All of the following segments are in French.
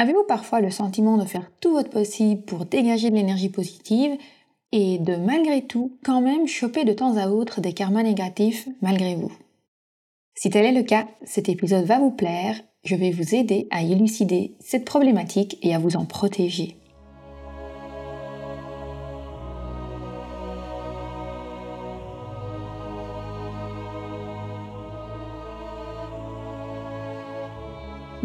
Avez-vous parfois le sentiment de faire tout votre possible pour dégager de l'énergie positive et de malgré tout quand même choper de temps à autre des karmas négatifs malgré vous? Si tel est le cas, cet épisode va vous plaire, je vais vous aider à élucider cette problématique et à vous en protéger.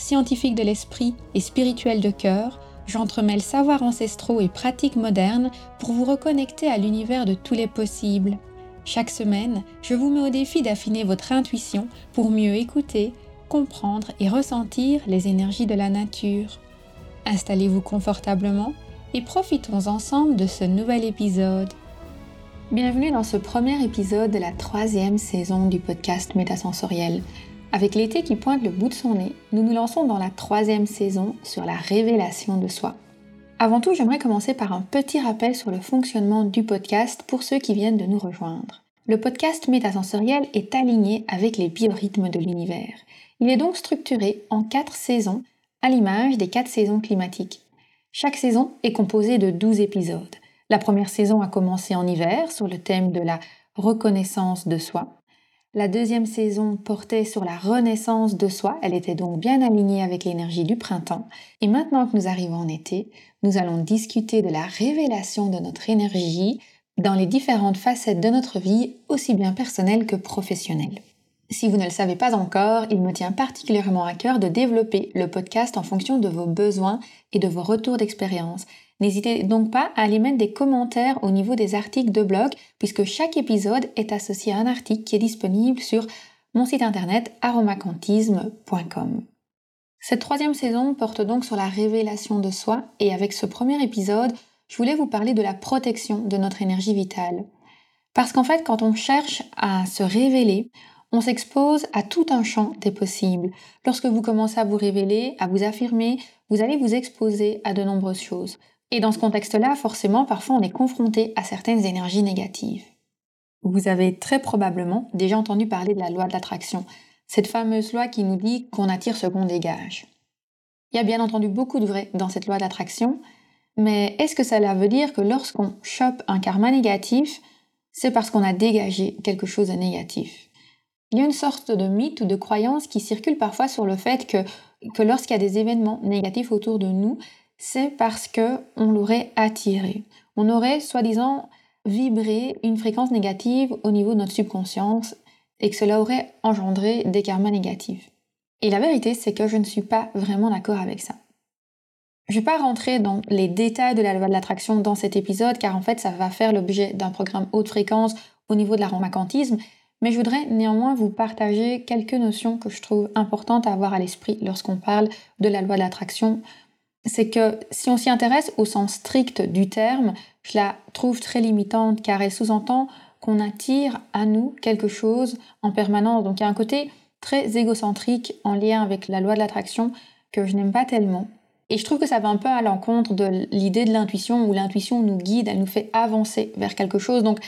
scientifique de l'esprit et spirituel de cœur, j'entremêle savoirs ancestraux et pratiques modernes pour vous reconnecter à l'univers de tous les possibles. Chaque semaine, je vous mets au défi d'affiner votre intuition pour mieux écouter, comprendre et ressentir les énergies de la nature. Installez-vous confortablement et profitons ensemble de ce nouvel épisode. Bienvenue dans ce premier épisode de la troisième saison du podcast Métasensoriel. Avec l'été qui pointe le bout de son nez, nous nous lançons dans la troisième saison sur la révélation de soi. Avant tout, j'aimerais commencer par un petit rappel sur le fonctionnement du podcast pour ceux qui viennent de nous rejoindre. Le podcast métasensoriel est aligné avec les biorhythmes de l'univers. Il est donc structuré en quatre saisons, à l'image des quatre saisons climatiques. Chaque saison est composée de 12 épisodes. La première saison a commencé en hiver sur le thème de la reconnaissance de soi. La deuxième saison portait sur la renaissance de soi, elle était donc bien alignée avec l'énergie du printemps. Et maintenant que nous arrivons en été, nous allons discuter de la révélation de notre énergie dans les différentes facettes de notre vie, aussi bien personnelle que professionnelle. Si vous ne le savez pas encore, il me tient particulièrement à cœur de développer le podcast en fonction de vos besoins et de vos retours d'expérience. N'hésitez donc pas à aller mettre des commentaires au niveau des articles de blog, puisque chaque épisode est associé à un article qui est disponible sur mon site internet aromacantisme.com. Cette troisième saison porte donc sur la révélation de soi, et avec ce premier épisode, je voulais vous parler de la protection de notre énergie vitale. Parce qu'en fait, quand on cherche à se révéler, on s'expose à tout un champ des possibles. Lorsque vous commencez à vous révéler, à vous affirmer, vous allez vous exposer à de nombreuses choses. Et dans ce contexte-là, forcément, parfois on est confronté à certaines énergies négatives. Vous avez très probablement déjà entendu parler de la loi de l'attraction, cette fameuse loi qui nous dit qu'on attire ce qu'on dégage. Il y a bien entendu beaucoup de vrai dans cette loi d'attraction, mais est-ce que cela veut dire que lorsqu'on chope un karma négatif, c'est parce qu'on a dégagé quelque chose de négatif? Il y a une sorte de mythe ou de croyance qui circule parfois sur le fait que, que lorsqu'il y a des événements négatifs autour de nous, c'est parce que on l'aurait attiré. On aurait soi-disant vibré une fréquence négative au niveau de notre subconscience et que cela aurait engendré des karmas négatifs. Et la vérité, c'est que je ne suis pas vraiment d'accord avec ça. Je ne vais pas rentrer dans les détails de la loi de l'attraction dans cet épisode, car en fait, ça va faire l'objet d'un programme haute fréquence au niveau de l'aromacantisme, mais je voudrais néanmoins vous partager quelques notions que je trouve importantes à avoir à l'esprit lorsqu'on parle de la loi de l'attraction c'est que si on s'y intéresse au sens strict du terme, je la trouve très limitante car elle sous-entend qu'on attire à nous quelque chose en permanence. Donc il y a un côté très égocentrique en lien avec la loi de l'attraction que je n'aime pas tellement. Et je trouve que ça va un peu à l'encontre de l'idée de l'intuition où l'intuition nous guide, elle nous fait avancer vers quelque chose. Donc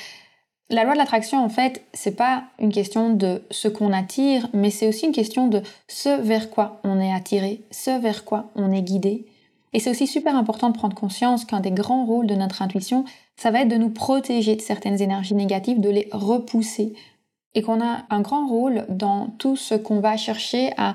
la loi de l'attraction, en fait, c'est pas une question de ce qu'on attire, mais c'est aussi une question de ce vers quoi on est attiré, ce vers quoi on est guidé. Et c'est aussi super important de prendre conscience qu'un des grands rôles de notre intuition, ça va être de nous protéger de certaines énergies négatives, de les repousser. Et qu'on a un grand rôle dans tout ce qu'on va chercher à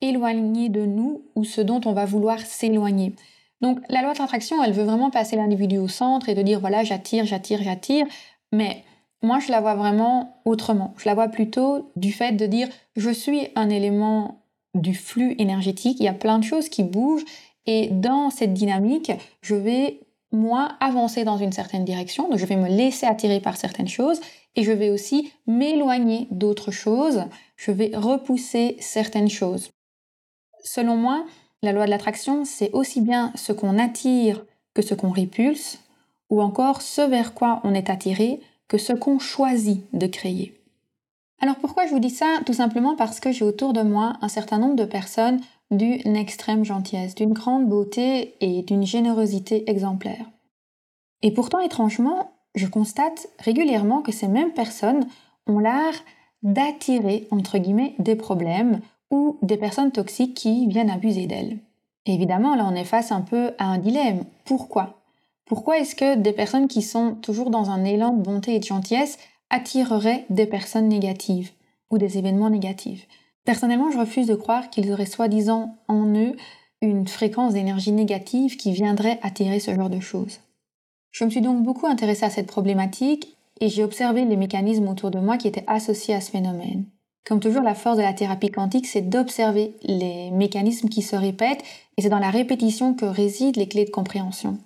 éloigner de nous ou ce dont on va vouloir s'éloigner. Donc la loi de l'attraction, elle veut vraiment passer l'individu au centre et de dire voilà, j'attire, j'attire, j'attire. Mais moi, je la vois vraiment autrement. Je la vois plutôt du fait de dire je suis un élément du flux énergétique, il y a plein de choses qui bougent et dans cette dynamique, je vais, moi, avancer dans une certaine direction, donc je vais me laisser attirer par certaines choses, et je vais aussi m'éloigner d'autres choses, je vais repousser certaines choses. Selon moi, La loi de l'attraction, c'est aussi bien ce qu'on attire que ce qu'on répulse, ou encore ce vers quoi on est attiré que ce qu'on choisit de créer. Alors pourquoi je vous dis ça? Tout simplement parce que j'ai autour de moi un certain nombre de personnes d'une extrême gentillesse, d'une grande beauté et d'une générosité exemplaire. Et pourtant, étrangement, je constate régulièrement que ces mêmes personnes ont l'art d'attirer, entre guillemets, des problèmes ou des personnes toxiques qui viennent abuser d'elles. Évidemment, là, on est face un peu à un dilemme. Pourquoi? Pourquoi est-ce que des personnes qui sont toujours dans un élan de bonté et de gentillesse attireraient des personnes négatives ou des événements négatifs? Personnellement, je refuse de croire qu'ils auraient soi-disant en eux une fréquence d'énergie négative qui viendrait attirer ce genre de choses. Je me suis donc beaucoup intéressée à cette problématique et j'ai observé les mécanismes autour de moi qui étaient associés à ce phénomène. Comme toujours, la force de la thérapie quantique, c'est d'observer les mécanismes qui se répètent et c'est dans la répétition que résident les clés de compréhension.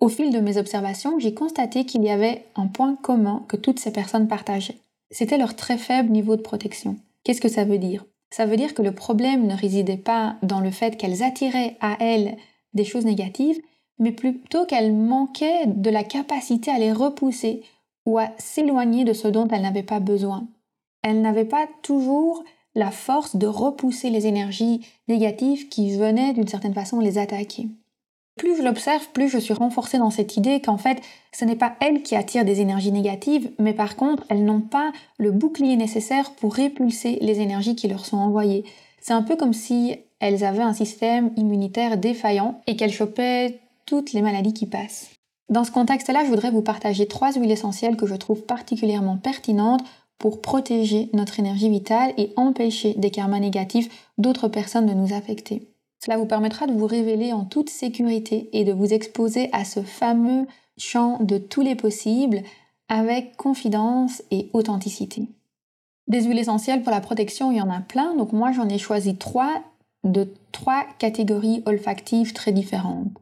Au fil de mes observations, j'ai constaté qu'il y avait un point commun que toutes ces personnes partageaient. C'était leur très faible niveau de protection. Qu'est-ce que ça veut dire? Ça veut dire que le problème ne résidait pas dans le fait qu'elles attiraient à elles des choses négatives, mais plutôt qu'elles manquaient de la capacité à les repousser ou à s'éloigner de ce dont elles n'avaient pas besoin. Elles n'avaient pas toujours la force de repousser les énergies négatives qui venaient d'une certaine façon les attaquer. Plus je l'observe, plus je suis renforcée dans cette idée qu'en fait, ce n'est pas elles qui attirent des énergies négatives, mais par contre, elles n'ont pas le bouclier nécessaire pour répulser les énergies qui leur sont envoyées. C'est un peu comme si elles avaient un système immunitaire défaillant et qu'elles chopaient toutes les maladies qui passent. Dans ce contexte-là, je voudrais vous partager trois huiles essentielles que je trouve particulièrement pertinentes pour protéger notre énergie vitale et empêcher des karmas négatifs d'autres personnes de nous affecter. Cela vous permettra de vous révéler en toute sécurité et de vous exposer à ce fameux champ de tous les possibles avec confidence et authenticité. Des huiles essentielles pour la protection, il y en a plein, donc moi j'en ai choisi trois de trois catégories olfactives très différentes.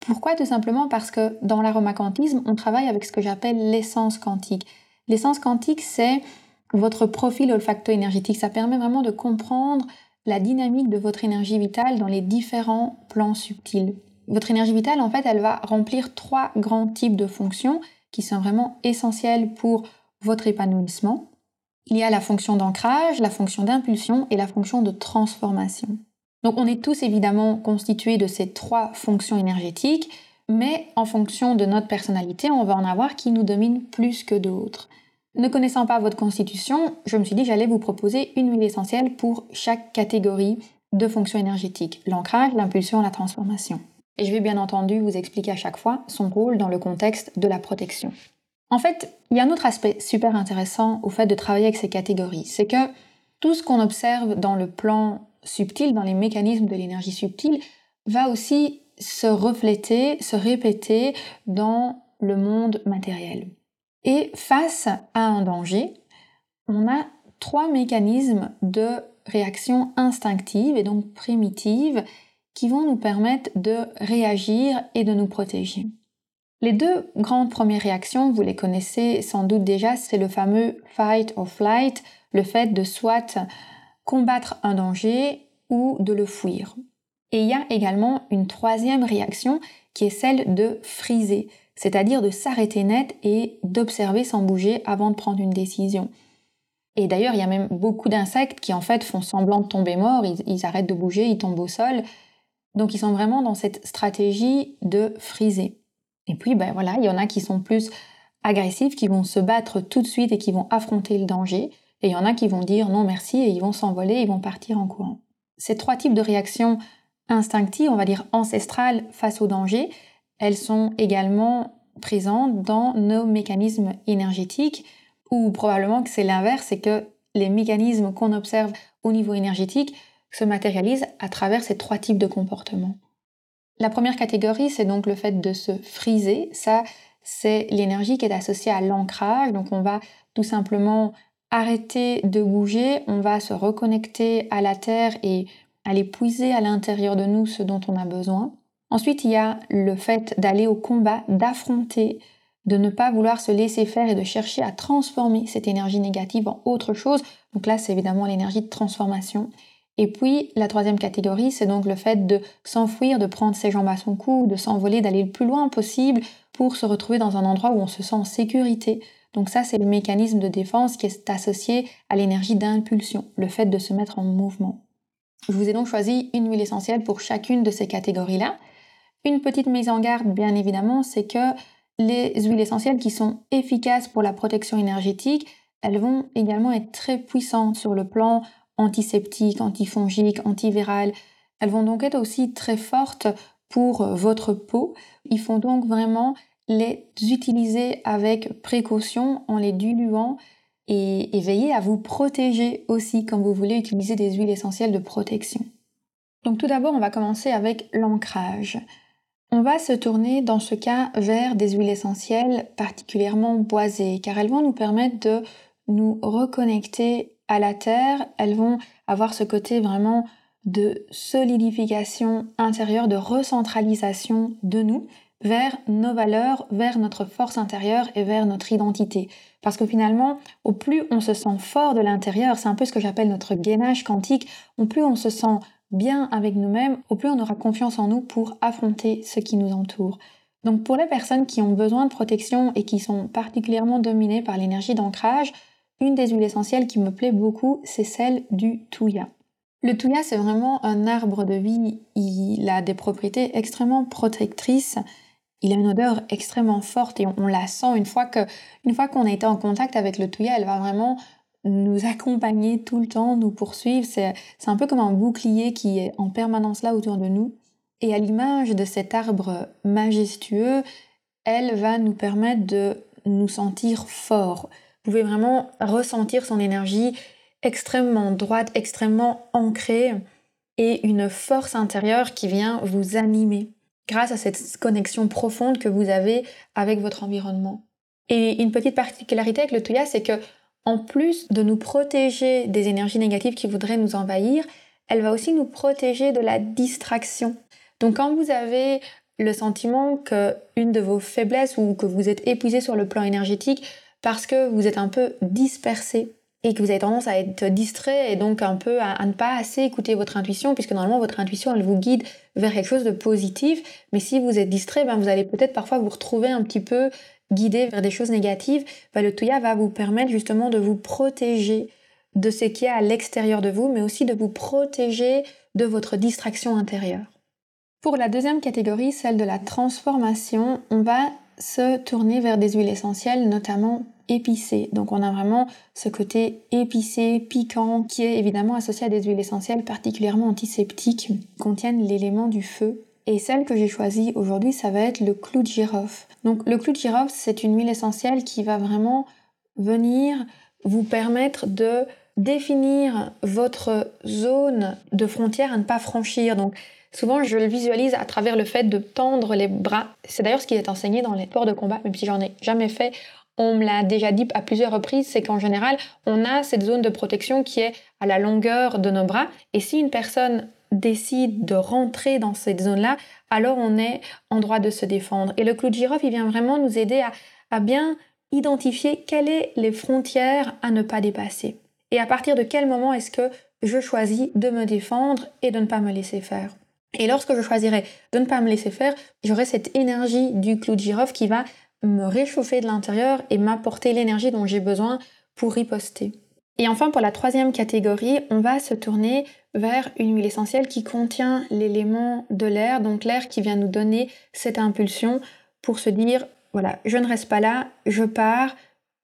Pourquoi? Tout simplement parce que dans l'aromacantisme, on travaille avec ce que j'appelle l'essence quantique. L'essence quantique, c'est votre profil olfacto-énergétique. Ça permet vraiment de comprendre la dynamique de votre énergie vitale dans les différents plans subtils. Votre énergie vitale, en fait, elle va remplir trois grands types de fonctions qui sont vraiment essentielles pour votre épanouissement. Il y a la fonction d'ancrage, la fonction d'impulsion et la fonction de transformation. Donc on est tous évidemment constitués de ces trois fonctions énergétiques, mais en fonction de notre personnalité, on va en avoir qui nous dominent plus que d'autres. Ne connaissant pas votre constitution, je me suis dit j'allais vous proposer une huile essentielle pour chaque catégorie de fonctions énergétiques, l'ancrage, l'impulsion, la transformation. Et je vais bien entendu vous expliquer à chaque fois son rôle dans le contexte de la protection. En fait, il y a un autre aspect super intéressant au fait de travailler avec ces catégories, c'est que tout ce qu'on observe dans le plan subtil, dans les mécanismes de l'énergie subtile, va aussi se refléter, se répéter dans le monde matériel. Et face à un danger, on a trois mécanismes de réaction instinctive et donc primitive qui vont nous permettre de réagir et de nous protéger. Les deux grandes premières réactions, vous les connaissez sans doute déjà, c'est le fameux fight or flight, le fait de soit combattre un danger ou de le fuir. Et il y a également une troisième réaction qui est celle de friser, c'est-à-dire de s'arrêter net et d'observer sans bouger avant de prendre une décision. Et d'ailleurs, il y a même beaucoup d'insectes qui en fait font semblant de tomber morts, ils, arrêtent de bouger, ils tombent au sol. Donc ils sont vraiment dans cette stratégie de friser. Et puis ben voilà, il y en a qui sont plus agressifs, qui vont se battre tout de suite et qui vont affronter le danger. Et il y en a qui vont dire non merci et ils vont s'envoler, ils vont partir en courant. Ces trois types de réactions instinctives, on va dire ancestrales face au danger, elles sont également présentes dans nos mécanismes énergétiques, ou probablement que c'est l'inverse, c'est que les mécanismes qu'on observe au niveau énergétique se matérialisent à travers ces trois types de comportements. La première catégorie, c'est donc le fait de se friser. Ça, c'est l'énergie qui est associée à l'ancrage. Donc on va tout simplement arrêter de bouger, on va se reconnecter à la Terre et aller puiser à l'intérieur de nous ce dont on a besoin. Ensuite, il y a le fait d'aller au combat, d'affronter, de ne pas vouloir se laisser faire et de chercher à transformer cette énergie négative en autre chose. Donc là, c'est évidemment l'énergie de transformation. Et puis la troisième catégorie, c'est donc le fait de s'enfuir, de prendre ses jambes à son cou, de s'envoler, d'aller le plus loin possible pour se retrouver dans un endroit où on se sent en sécurité. Donc ça, c'est le mécanisme de défense qui est associé à l'énergie d'impulsion, le fait de se mettre en mouvement. Je vous ai donc choisi une huile essentielle pour chacune de ces catégories-là. Une petite mise en garde, bien évidemment, c'est que les huiles essentielles qui sont efficaces pour la protection énergétique, elles vont également être très puissantes sur le plan antiseptique, antifongique, antiviral. Elles vont donc être aussi très fortes pour votre peau. Il faut donc vraiment les utiliser avec précaution en les diluant et, et veiller à vous protéger aussi quand vous voulez utiliser des huiles essentielles de protection. Donc tout d'abord, on va commencer avec l'ancrage. On va se tourner dans ce cas vers des huiles essentielles particulièrement boisées car elles vont nous permettre de nous reconnecter à la terre, elles vont avoir ce côté vraiment de solidification intérieure, de recentralisation de nous vers nos valeurs, vers notre force intérieure et vers notre identité. Parce que finalement, au plus on se sent fort de l'intérieur, c'est un peu ce que j'appelle notre gainage quantique, au plus on se sent bien avec nous-mêmes, au plus on aura confiance en nous pour affronter ce qui nous entoure. Donc pour les personnes qui ont besoin de protection et qui sont particulièrement dominées par l'énergie d'ancrage, une des huiles essentielles qui me plaît beaucoup, c'est celle du touya. Le touya, c'est vraiment un arbre de vie. Il a des propriétés extrêmement protectrices. Il a une odeur extrêmement forte et on, la sent une fois qu'on a été en contact avec le touya, elle va vraiment nous accompagner tout le temps, nous poursuivre. C'est un peu comme un bouclier qui est en permanence là autour de nous. Et à l'image de cet arbre majestueux, elle va nous permettre de nous sentir forts. Vous pouvez vraiment ressentir son énergie extrêmement droite, extrêmement ancrée et une force intérieure qui vient vous animer grâce à cette connexion profonde que vous avez avec votre environnement. Et une petite particularité avec le Tuya, c'est que en plus de nous protéger des énergies négatives qui voudraient nous envahir, elle va aussi nous protéger de la distraction. Donc quand vous avez le sentiment que une de vos faiblesses ou que vous êtes épuisé sur le plan énergétique parce que vous êtes un peu dispersé et que vous avez tendance à être distrait et donc un peu à, ne pas assez écouter votre intuition, puisque normalement votre intuition elle vous guide vers quelque chose de positif, mais si vous êtes distrait, ben vous allez peut-être parfois vous retrouver un petit peu guidé vers des choses négatives. Ben le Touya va vous permettre justement de vous protéger de ce qui est à l'extérieur de vous, mais aussi de vous protéger de votre distraction intérieure. Pour la deuxième catégorie, celle de la transformation, on va se tourner vers des huiles essentielles, notamment épicées. Donc on a vraiment ce côté épicé, piquant, qui est évidemment associé à des huiles essentielles particulièrement antiseptiques, qui contiennent l'élément du feu. Et celle que j'ai choisie aujourd'hui, ça va être le clou de girofle. Donc le clou de c'est une huile essentielle qui va vraiment venir vous permettre de définir votre zone de frontière à ne pas franchir. Donc Souvent, je le visualise à travers le fait de tendre les bras. C'est d'ailleurs ce qui est enseigné dans les sports de combat, même si j'en ai jamais fait. On me l'a déjà dit à plusieurs reprises, c'est qu'en général, on a cette zone de protection qui est à la longueur de nos bras. Et si une personne décide de rentrer dans cette zone-là, alors on est en droit de se défendre. Et le clou de girofle, il vient vraiment nous aider à, bien identifier quelles sont les frontières à ne pas dépasser. Et à partir de quel moment est-ce que je choisis de me défendre et de ne pas me laisser faire? Et lorsque je choisirai de ne pas me laisser faire, j'aurai cette énergie du clou de girofle qui va me réchauffer de l'intérieur et m'apporter l'énergie dont j'ai besoin pour riposter. Et enfin, pour la troisième catégorie, on va se tourner vers une huile essentielle qui contient l'élément de l'air, donc l'air qui vient nous donner cette impulsion pour se dire, voilà, je ne reste pas là, je pars,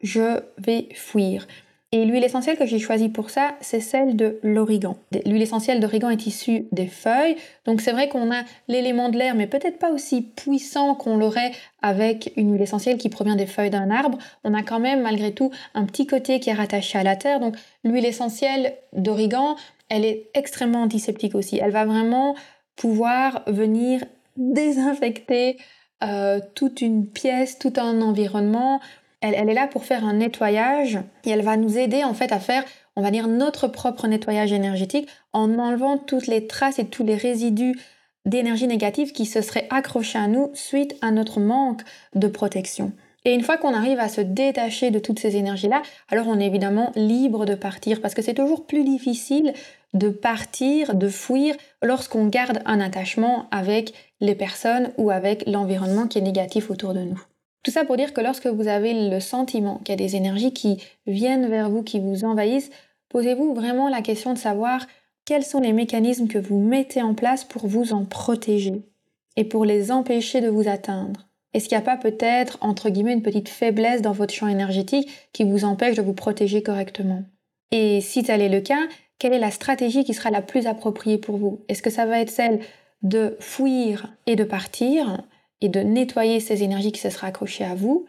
je vais fuir. Et l'huile essentielle que j'ai choisie pour ça, c'est celle de l'origan. L'huile essentielle d'origan est issue des feuilles, donc c'est vrai qu'on a l'élément de l'air, mais peut-être pas aussi puissant qu'on l'aurait avec une huile essentielle qui provient des feuilles d'un arbre. On a quand même malgré tout un petit côté qui est rattaché à la terre, donc l'huile essentielle d'origan, elle est extrêmement antiseptique aussi. Elle va vraiment pouvoir venir désinfecter euh, toute une pièce, tout un environnement, elle, est là pour faire un nettoyage et elle va nous aider en fait à faire, on va dire, notre propre nettoyage énergétique en enlevant toutes les traces et tous les résidus d'énergie négative qui se seraient accrochés à nous suite à notre manque de protection. Et une fois qu'on arrive à se détacher de toutes ces énergies-là, alors on est évidemment libre de partir parce que c'est toujours plus difficile de partir, de fuir lorsqu'on garde un attachement avec les personnes ou avec l'environnement qui est négatif autour de nous. Tout ça pour dire que lorsque vous avez le sentiment qu'il y a des énergies qui viennent vers vous, qui vous envahissent, posez-vous vraiment la question de savoir quels sont les mécanismes que vous mettez en place pour vous en protéger et pour les empêcher de vous atteindre. Est-ce qu'il n'y a pas peut-être, entre guillemets, une petite faiblesse dans votre champ énergétique qui vous empêche de vous protéger correctement? Et si tel est le cas, quelle est la stratégie qui sera la plus appropriée pour vous? Est-ce que ça va être celle de fuir et de partir? Et de nettoyer ces énergies qui se seraient accrochées à vous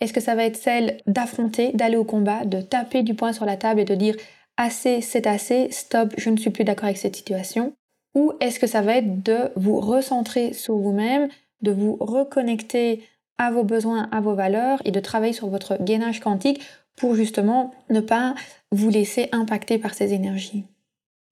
Est-ce que ça va être celle d'affronter, d'aller au combat, de taper du poing sur la table et de dire assez, c'est assez, stop, je ne suis plus d'accord avec cette situation Ou est-ce que ça va être de vous recentrer sur vous-même, de vous reconnecter à vos besoins, à vos valeurs et de travailler sur votre gainage quantique pour justement ne pas vous laisser impacter par ces énergies.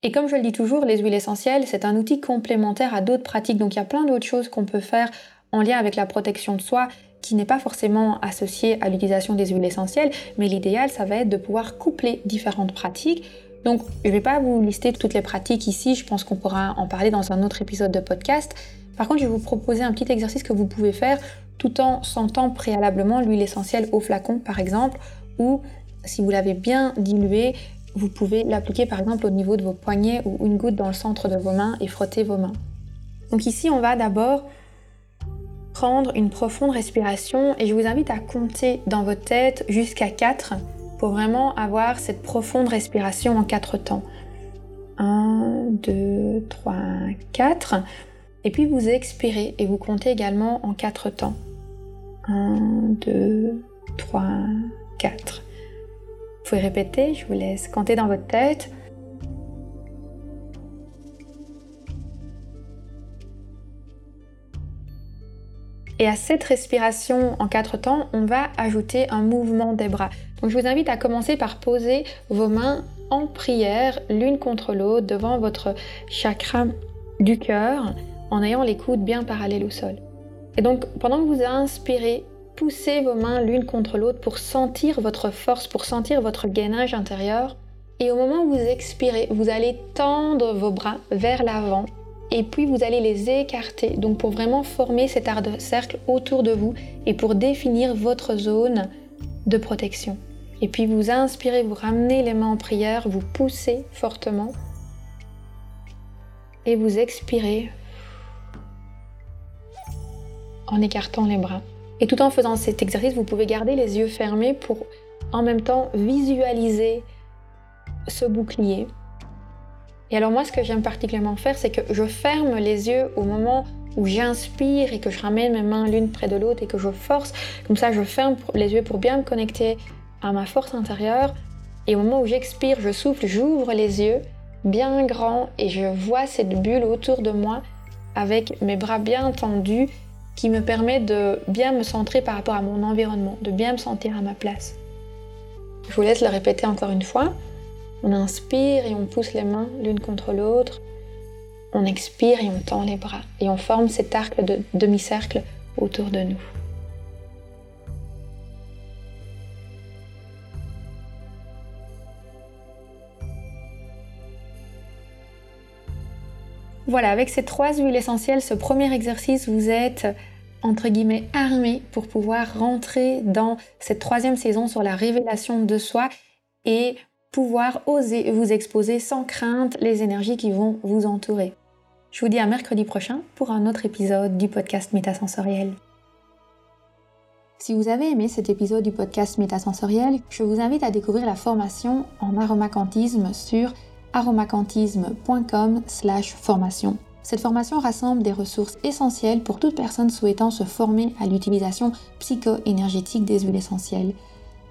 Et comme je le dis toujours, les huiles essentielles, c'est un outil complémentaire à d'autres pratiques. Donc il y a plein d'autres choses qu'on peut faire en lien avec la protection de soi qui n'est pas forcément associée à l'utilisation des huiles essentielles, mais l'idéal, ça va être de pouvoir coupler différentes pratiques. Donc, je ne vais pas vous lister toutes les pratiques ici, je pense qu'on pourra en parler dans un autre épisode de podcast. Par contre, je vais vous proposer un petit exercice que vous pouvez faire tout en sentant préalablement l'huile essentielle au flacon, par exemple, ou si vous l'avez bien diluée, vous pouvez l'appliquer par exemple au niveau de vos poignets ou une goutte dans le centre de vos mains et frotter vos mains. Donc ici, on va d'abord prendre une profonde respiration et je vous invite à compter dans votre tête jusqu'à 4 pour vraiment avoir cette profonde respiration en 4 temps. 1, 2, 3, 4. Et puis vous expirez et vous comptez également en 4 temps. 1, 2, 3, 4. Vous pouvez répéter, je vous laisse compter dans votre tête. Et à cette respiration en quatre temps, on va ajouter un mouvement des bras. Donc je vous invite à commencer par poser vos mains en prière l'une contre l'autre devant votre chakra du cœur en ayant les coudes bien parallèles au sol. Et donc pendant que vous inspirez, poussez vos mains l'une contre l'autre pour sentir votre force, pour sentir votre gainage intérieur. Et au moment où vous expirez, vous allez tendre vos bras vers l'avant et puis vous allez les écarter. Donc pour vraiment former cet art de cercle autour de vous et pour définir votre zone de protection. Et puis vous inspirez, vous ramenez les mains en prière, vous poussez fortement et vous expirez en écartant les bras. Et tout en faisant cet exercice, vous pouvez garder les yeux fermés pour en même temps visualiser ce bouclier et alors moi, ce que j'aime particulièrement faire, c'est que je ferme les yeux au moment où j'inspire et que je ramène mes mains l'une près de l'autre et que je force. Comme ça, je ferme les yeux pour bien me connecter à ma force intérieure. Et au moment où j'expire, je souffle, j'ouvre les yeux bien grands et je vois cette bulle autour de moi avec mes bras bien tendus qui me permet de bien me centrer par rapport à mon environnement, de bien me sentir à ma place. Je vous laisse le répéter encore une fois. On inspire et on pousse les mains l'une contre l'autre. On expire et on tend les bras. Et on forme cet arc de demi-cercle autour de nous. Voilà, avec ces trois huiles essentielles, ce premier exercice, vous êtes entre guillemets armé pour pouvoir rentrer dans cette troisième saison sur la révélation de soi et pouvoir oser vous exposer sans crainte les énergies qui vont vous entourer. Je vous dis à mercredi prochain pour un autre épisode du podcast Métasensoriel. Si vous avez aimé cet épisode du podcast Métasensoriel, je vous invite à découvrir la formation en aromacantisme sur aromacantisme.com/formation. Cette formation rassemble des ressources essentielles pour toute personne souhaitant se former à l'utilisation psycho-énergétique des huiles essentielles.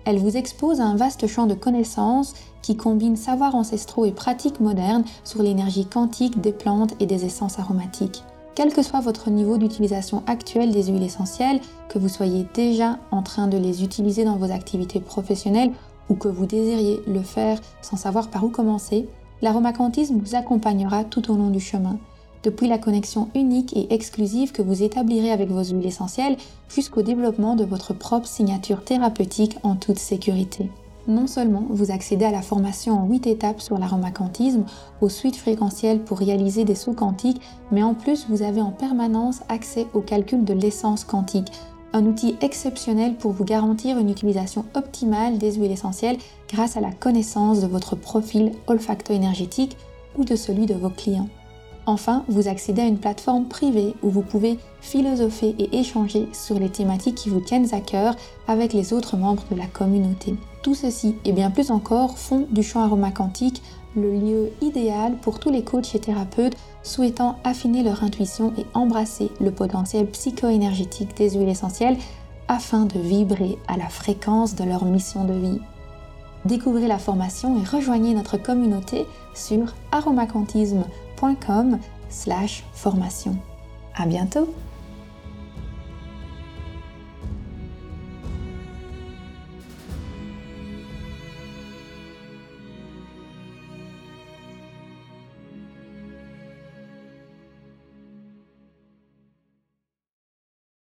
Elle vous expose à un vaste champ de connaissances qui combine savoirs ancestraux et pratiques modernes sur l'énergie quantique des plantes et des essences aromatiques. Quel que soit votre niveau d'utilisation actuel des huiles essentielles, que vous soyez déjà en train de les utiliser dans vos activités professionnelles ou que vous désiriez le faire sans savoir par où commencer, l'aromacantisme vous accompagnera tout au long du chemin depuis la connexion unique et exclusive que vous établirez avec vos huiles essentielles jusqu'au développement de votre propre signature thérapeutique en toute sécurité. non seulement vous accédez à la formation en 8 étapes sur l'aromacantisme, aux suites fréquentielles pour réaliser des sauts quantiques, mais en plus vous avez en permanence accès au calcul de l'essence quantique, un outil exceptionnel pour vous garantir une utilisation optimale des huiles essentielles grâce à la connaissance de votre profil olfacto-énergétique ou de celui de vos clients. Enfin, vous accédez à une plateforme privée où vous pouvez philosopher et échanger sur les thématiques qui vous tiennent à cœur avec les autres membres de la communauté. Tout ceci et bien plus encore font du champ aromacantique le lieu idéal pour tous les coachs et thérapeutes souhaitant affiner leur intuition et embrasser le potentiel psycho-énergétique des huiles essentielles afin de vibrer à la fréquence de leur mission de vie. Découvrez la formation et rejoignez notre communauté sur aromacantisme.com slash formation. À bientôt